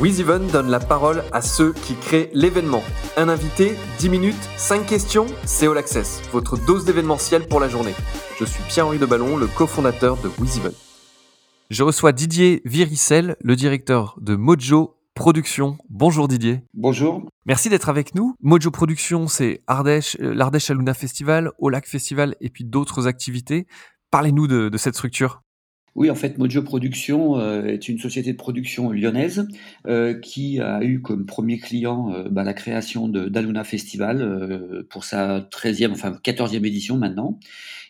WizEven donne la parole à ceux qui créent l'événement. Un invité, 10 minutes, 5 questions, c'est All Access, votre dose d'événementiel pour la journée. Je suis Pierre-Henri de Ballon, le cofondateur de WizEven. Je reçois Didier Viricel, le directeur de Mojo Production. Bonjour Didier. Bonjour. Merci d'être avec nous. Mojo Production, c'est Ardèche, l'Ardèche Aluna Festival, Au Lac Festival et puis d'autres activités. Parlez-nous de, de cette structure. Oui, en fait, Mojo Production euh, est une société de production lyonnaise euh, qui a eu comme premier client euh, bah, la création d'Aluna Festival pour sa 13e, enfin 14e édition maintenant,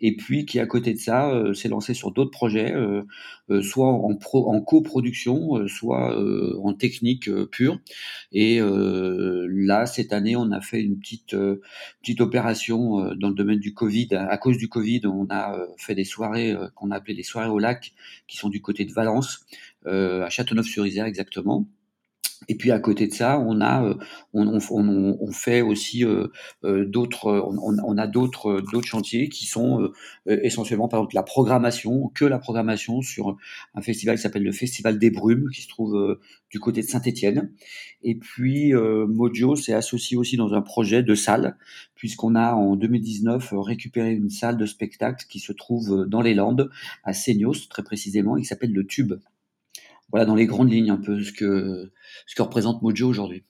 et puis qui à côté de ça s'est lancé sur d'autres projets, soit en, pro, en coproduction, soit en technique pure. Et là, cette année, on a fait une petite petite opération dans le domaine du Covid. À cause du Covid, on a fait des soirées qu'on a appelées les soirées au lac qui sont du côté de Valence, euh, à Châteauneuf-sur-Isère exactement. Et puis à côté de ça, on a, euh, on, on, on fait aussi euh, euh d'autres, on, on, a d'autres, d'autres chantiers qui sont essentiellement par exemple la programmation, que la programmation sur un festival qui s'appelle le Festival des Brumes, qui se trouve du côté de Saint-Étienne. Et puis Mojo s'est associé aussi dans un projet de salle, puisqu'on a en 2019 récupéré une salle de spectacle qui se trouve dans les Landes, à Seignos très précisément, et qui s'appelle le Tube voilà dans les grandes lignes un peu ce que, représente Mojo aujourd'hui.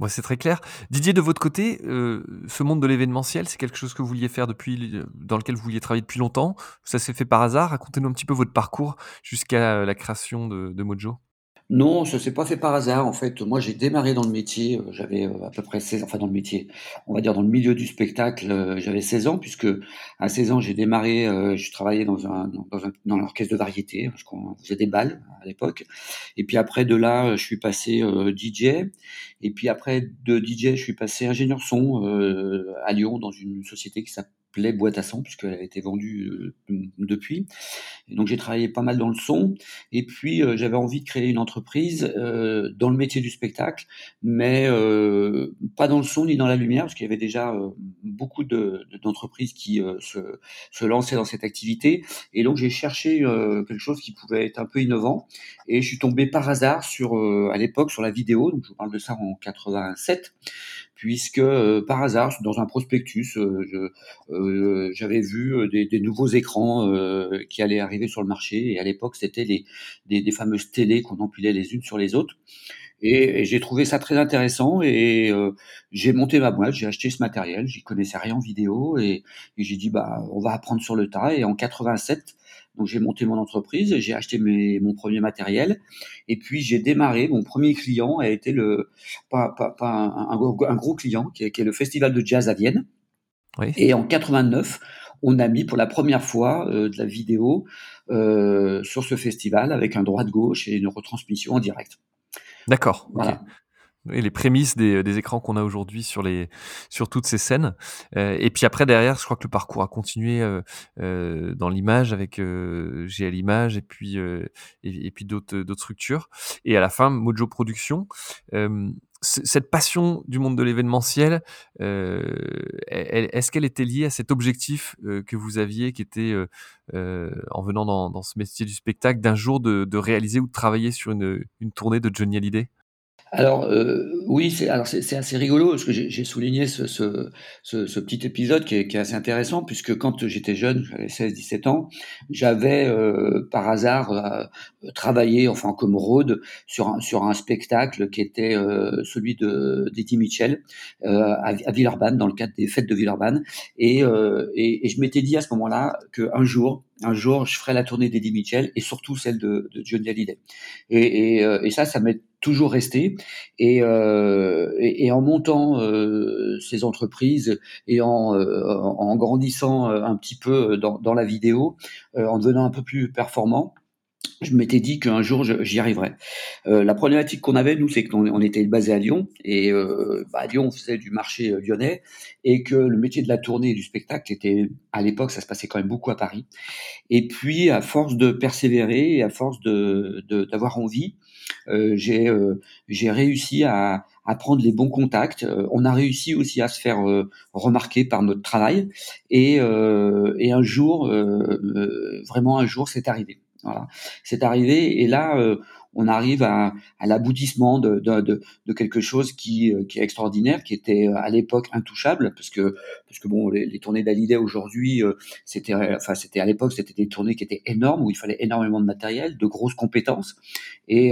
Moi, c'est très clair. Didier, de votre côté, euh, ce monde de l'événementiel, c'est quelque chose que vous vouliez faire depuis, dans lequel vous vouliez travailler depuis longtemps? Ça s'est fait par hasard? Racontez-nous un petit peu votre parcours jusqu'à la création de Mojo. Non, ça s'est pas fait par hasard. En fait, moi, j'ai démarré dans le métier. Euh, j'avais euh, à peu près 16, enfin dans le métier, on va dire dans le milieu du spectacle. Euh, j'avais 16 ans puisque à 16 ans, j'ai démarré. je travaillais dans un dans, un, dans l'orchestre de variété qu'on faisait des balles à l'époque. Et puis après de là, je suis passé DJ. Et puis après de DJ, je suis passé ingénieur son à Lyon dans une société qui s'appelle plaît boîte à son puisqu'elle a été vendue euh, depuis. Et donc j'ai travaillé pas mal dans le son et puis euh, j'avais envie de créer une entreprise euh, dans le métier du spectacle, mais pas dans le son ni dans la lumière parce qu'il y avait déjà beaucoup d'entreprises qui se, se lançaient dans cette activité. Et donc j'ai cherché quelque chose qui pouvait être un peu innovant et je suis tombé par hasard sur à l'époque sur la vidéo. Donc je vous parle de ça en 87 puisque euh, par hasard, dans un prospectus, euh, euh, j'avais vu des, nouveaux écrans qui allaient arriver sur le marché. Et à l'époque, c'était des, des, fameuses télés qu'on empilait les unes sur les autres. Et, j'ai trouvé ça très intéressant et j'ai monté ma boîte, j'ai acheté ce matériel, j'y connaissais rien en vidéo et, et j'ai dit bah on va apprendre sur le tas. Et en 87, donc j'ai monté mon entreprise, j'ai acheté mes, mon premier matériel et puis j'ai démarré. Mon premier client a été le pas, pas, pas un, un, gros client qui est, qui est, le festival de jazz à Vienne. Oui. Et en 89, on a mis pour la première fois euh, de la vidéo euh, sur ce festival avec un droit de gauche et une retransmission en direct. D'accord. Voilà et les prémices des, des écrans qu'on a aujourd'hui sur les sur toutes ces scènes. Euh, et puis après derrière, je crois que le parcours a continué euh, euh, dans l'image avec euh, GL Image et puis et, puis d'autres d'autres structures. Et à la fin, Mojo Production. cette passion du monde de l'événementiel, est-ce qu'elle était liée à cet objectif que vous aviez, qui était en venant dans, dans, ce métier du spectacle, d'un jour de, de, réaliser ou de travailler sur une, une tournée de Johnny Hallyday? Alors euh, oui, c'est alors c'est assez rigolo parce que j'ai souligné ce, ce, ce, ce, petit épisode qui est, qui est, assez intéressant puisque quand j'étais jeune, j'avais 16-17 ans, j'avais euh, par hasard euh, travaillé enfin comme road sur un, sur un spectacle qui était euh, celui de d'Eddie Mitchell euh, à, à, Villeurbanne dans le cadre des fêtes de Villeurbanne et, et, et je m'étais dit à ce moment-là qu'un jour un jour, je ferai la tournée d'Eddie Mitchell et surtout celle de, de Johnny Hallyday. Et, et, et ça, ça m'est toujours resté. Et, euh, et, en montant euh, ces entreprises et en, euh, en grandissant euh, un petit peu dans, la vidéo, en devenant un peu plus performant, je m'étais dit qu'un jour j'y arriverais. Euh, la problématique qu'on avait, nous, c'est qu'on on était basé à Lyon, et euh, bah, à Lyon, on faisait du marché euh, lyonnais, et que le métier de la tournée et du spectacle était, à l'époque, ça se passait quand même beaucoup à Paris. Et puis, à force de persévérer, et à force de d'avoir envie, euh, j'ai euh, j'ai réussi à, à prendre les bons contacts. Euh, on a réussi aussi à se faire remarquer par notre travail, et, et un jour, vraiment un jour, c'est arrivé. Voilà, c'est arrivé et là, euh, on arrive à, l'aboutissement de, quelque chose qui, qui est extraordinaire, qui était à l'époque intouchable, parce que parce que bon, les, les tournées d'Hallyday aujourd'hui, c'était enfin c'était à l'époque c'était des tournées qui étaient énormes où il fallait énormément de matériel, de grosses compétences et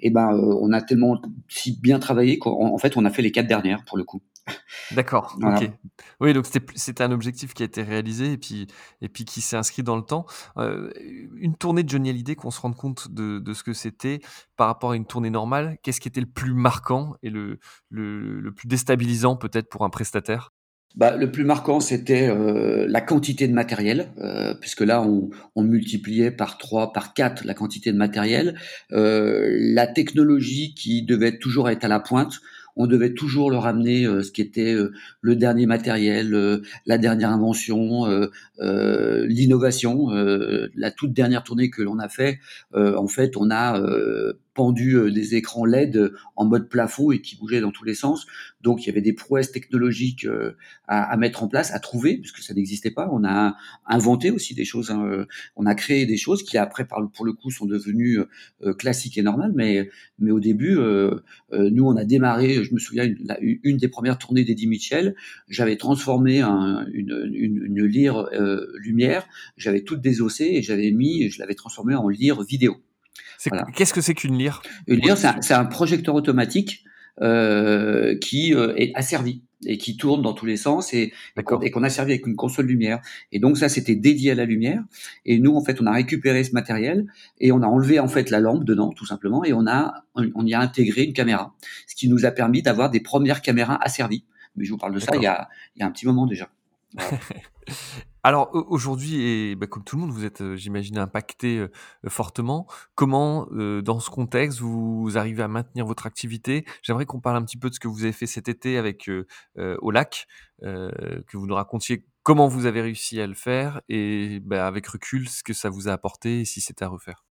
et ben on a tellement si bien travaillé qu'en fait on a fait les quatre dernières pour le coup. D'accord, OK. Oui, donc c'était un objectif qui a été réalisé et puis et puis qui s'est inscrit dans le temps. Euh, une tournée de Johnny Hallyday, qu'on se rende compte de de ce que c'était par rapport à une tournée normale, qu'est-ce qui était le plus marquant et le le le plus déstabilisant peut-être pour un prestataire? Bah, le plus marquant, c'était euh, la quantité de matériel, euh, puisque là, on, on, multipliait par 3, par 4 la quantité de matériel. Euh, la technologie qui devait toujours être à la pointe on devait toujours leur amener euh, ce qui était euh, le dernier matériel, euh, la dernière invention, l'innovation. la toute dernière tournée que l'on a fait, en fait, on a pendu euh, des écrans LED en mode plafond et qui bougeaient dans tous les sens. Donc il y avait des prouesses technologiques euh, à, mettre en place, à trouver, puisque ça n'existait pas. On a inventé aussi des choses, hein, euh, on a créé des choses qui après, pour le coup, sont devenues classiques et normales. Mais, mais au début, nous, on a démarré, je me souviens, une, des premières tournées d'Eddie Mitchell, j'avais transformé une, une, lyre lumière, j'avais toute désossé et j'avais mis, je l'avais transformé en lyre vidéo. Qu'est-ce que c'est qu'une lyre? Une lyre, c'est un, projecteur automatique euh, qui euh, est asservi et qui tourne dans tous les sens et, et qu'on a servi avec une console lumière. Et donc ça, c'était dédié à la lumière. Et nous, en fait, on a récupéré ce matériel et on a enlevé en fait la lampe dedans, tout simplement, et on a on y a intégré une caméra, ce qui nous a permis d'avoir des premières caméras asservies. Mais je vous parle de ça il y a, il y a un petit moment déjà. Alors aujourd'hui et bah, comme tout le monde, vous êtes, euh, j'imagine impacté, euh, fortement. Comment, euh, dans ce contexte, vous arrivez à maintenir votre activité? J'aimerais qu'on parle un petit peu de ce que vous avez fait cet été avec, au lac, que vous nous racontiez comment vous avez réussi à le faire et bah, avec recul, ce que ça vous a apporté et si c'était à refaire.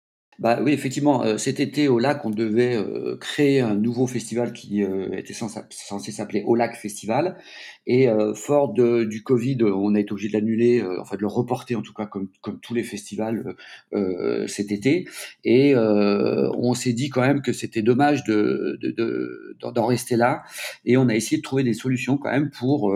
Bah oui, effectivement, euh, cet été au lac, on devait euh, créer un nouveau festival qui euh, était censé, s'appeler Au Lac Festival. Et fort de, du Covid, on a été obligé de l'annuler, enfin de le reporter en tout cas comme, comme tous les festivals cet été. Et on s'est dit quand même que c'était dommage de, de, d'en rester là. Et on a essayé de trouver des solutions quand même pour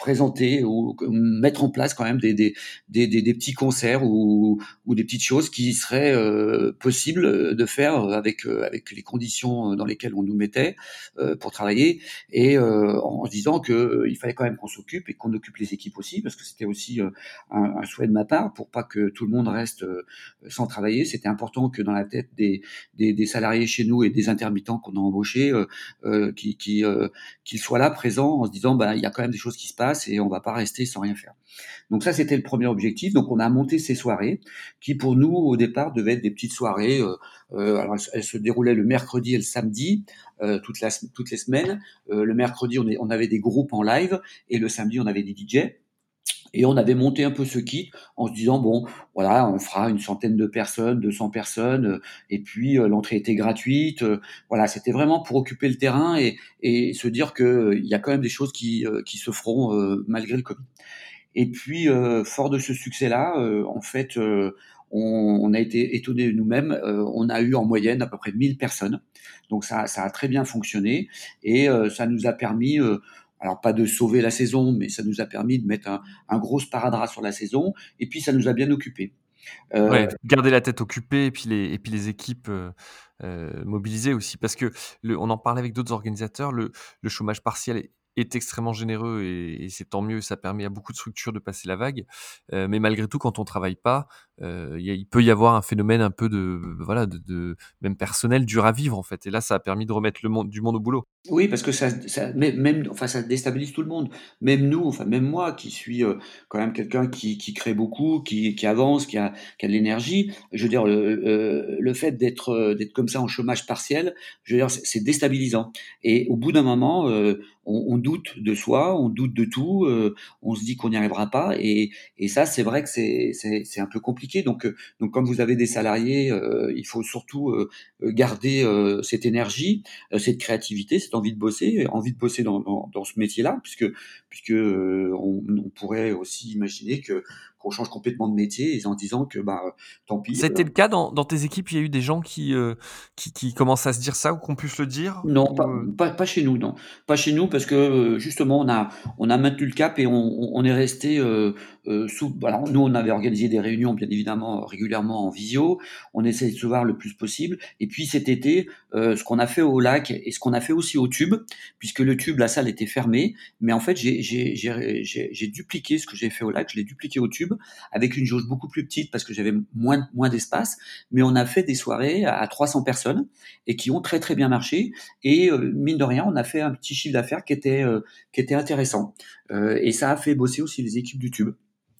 présenter ou mettre en place quand même des, des, des, des, petits concerts ou, ou des petites choses qui seraient euh, possibles de faire avec, euh, avec les conditions dans lesquelles on nous mettait euh, pour travailler et euh, en se disant que il fallait quand même qu'on s'occupe et qu'on occupe les équipes aussi parce que c'était aussi un, un, souhait de ma part pour pas que tout le monde reste sans travailler. C'était important que dans la tête des, des, salariés chez nous et des intermittents qu'on a embauchés, euh, qui, qu'ils soient là présents en se disant bah il y a quand même des choses qui se passent et on va pas rester sans rien faire. Donc ça, c'était le premier objectif. Donc on a monté ces soirées qui, pour nous, au départ, devaient être des petites soirées. Euh, euh elles, se déroulaient le mercredi et le samedi, euh, toutes les semaines. Le mercredi, on, on avait des groupes en live et le samedi, on avait des DJ. Et on avait monté un peu ce kit en se disant bon voilà on fera une centaine de personnes, 200 personnes euh, et puis euh, l'entrée était gratuite. Euh, voilà c'était vraiment pour occuper le terrain et, et se dire que il y a quand même des choses qui, qui se feront malgré le Covid. Et puis fort de ce succès-là, en fait on, a été étonnés nous-mêmes. on a eu en moyenne à peu près 1000 personnes. Donc ça, ça a très bien fonctionné et ça nous a permis alors pas de sauver la saison, mais ça nous a permis de mettre un, gros sparadrap sur la saison, et puis ça nous a bien occupés. Euh... garder la tête occupée et puis les, équipes euh, euh, mobilisées aussi, parce que on en parlait avec d'autres organisateurs, le, chômage partiel est extrêmement généreux et, c'est tant mieux, ça permet à beaucoup de structures de passer la vague. Mais malgré tout, quand on travaille pas, il peut y avoir un phénomène un peu de voilà de, même personnel dur à vivre en fait. Et là, ça a permis de remettre du monde au boulot. Oui, parce que ça, ça même enfin ça déstabilise tout le monde. Même nous, enfin même moi qui suis euh, quand même quelqu'un qui, qui crée beaucoup, qui, qui avance, qui a, qui a de l'énergie. Je veux dire le, le fait d'être d'être comme ça en chômage partiel, je veux dire c'est déstabilisant. Et au bout d'un moment, on, on, doute de soi, on doute de tout, euh, on se dit qu'on n'y arrivera pas, et, et ça, c'est vrai que c'est un peu compliqué. Donc, euh, donc, comme vous avez des salariés, euh, il faut surtout garder cette énergie, cette créativité, envie de bosser, envie de bosser dans, ce métier-là, puisque puisque on, on, pourrait aussi imaginer que qu'on change complètement de métier, en disant que bah tant pis. C'était le cas dans, dans, tes équipes. Il y a eu des gens qui, qui, qui commencent à se dire ça ou qu'on puisse le dire. Non, pas, pas, pas, chez nous, non, pas chez nous parce que justement on a on a maintenu le cap et on, on est resté euh, sous, alors nous, on avait organisé des réunions, bien évidemment, régulièrement en visio. On essaie de se voir le plus possible. Et puis cet été, euh, ce qu'on a fait au lac et ce qu'on a fait aussi au tube, puisque le tube, la salle était fermée, mais en fait, j'ai dupliqué ce que j'ai fait au lac, je l'ai dupliqué au tube avec une jauge beaucoup plus petite parce que j'avais moins, d'espace. Mais on a fait des soirées à 300 personnes et qui ont très très bien marché. Et euh, mine de rien, on a fait un petit chiffre d'affaires qui était qui était intéressant. et ça a fait bosser aussi les équipes du tube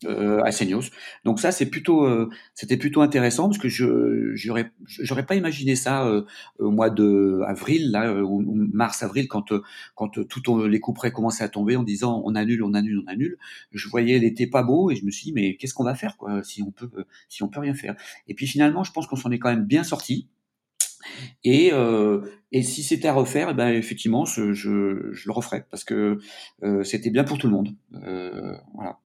euh, à Seignos. Donc ça, c'est plutôt, euh, c'était plutôt intéressant parce que je j'aurais j'aurais pas imaginé ça euh, au mois de avril là, ou mars avril quand quand tout les coups commençaient à tomber en disant on annule, on annule, on annule. Je voyais l'été pas beau et je me suis dit mais qu'est-ce qu'on va faire quoi si on peut si on peut rien faire. Et puis finalement, je pense qu'on s'en est quand même bien sorti. Et, euh, et si c'était à refaire, eh ben effectivement, je, je, je, le referais parce que euh, c'était bien pour tout le monde. Euh, voilà.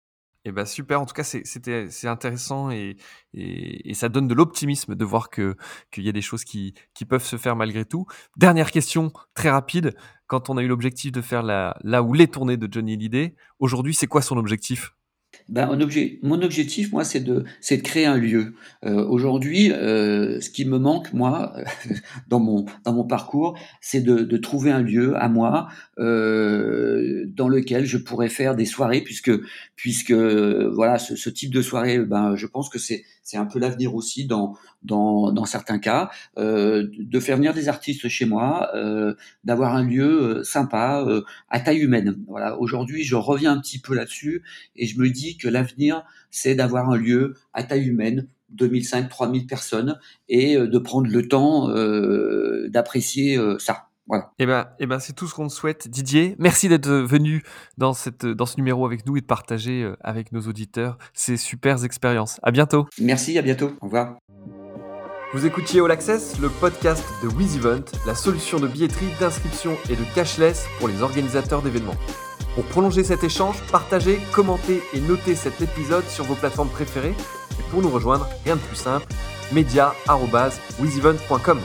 Eh ben super, en tout cas c'était c'est intéressant et, et, ça donne de l'optimisme de voir que qu'il y a des choses qui, qui peuvent se faire malgré tout. Dernière question très rapide, quand on a eu l'objectif de faire la, là où les tournées de Johnny Hallyday, aujourd'hui c'est quoi son objectif? Ben, mon objectif, moi, c'est de, c'est de créer un lieu. Euh, aujourd'hui, euh, ce qui me manque, moi, dans mon dans mon parcours, c'est de, de trouver un lieu à moi euh, dans lequel je pourrais faire des soirées, puisque puisque voilà, ce, ce type de soirée, ben, je pense que c'est c'est un peu l'avenir aussi dans dans, certains cas, euh, de faire venir des artistes chez moi, euh, d'avoir un lieu euh, sympa, à taille humaine. Voilà. Aujourd'hui, je reviens un petit peu là-dessus et je me dis que l'avenir, c'est d'avoir un lieu à taille humaine 2005, 3000 personnes et de prendre le temps d'apprécier ça. Voilà. Et eh ben, et eh ben, c'est tout ce qu'on souhaite. Didier, merci d'être venu dans cette, dans ce numéro avec nous et de partager avec nos auditeurs ces super expériences. À bientôt. Merci, à bientôt. Au revoir. Vous écoutiez All Access, le podcast de WizEvent, la solution de billetterie, d'inscription et de cashless pour les organisateurs d'événements. Pour prolonger cet échange, partagez, commentez et notez cet épisode sur vos plateformes préférées. Et pour nous rejoindre, rien de plus simple, media.wizevent.com.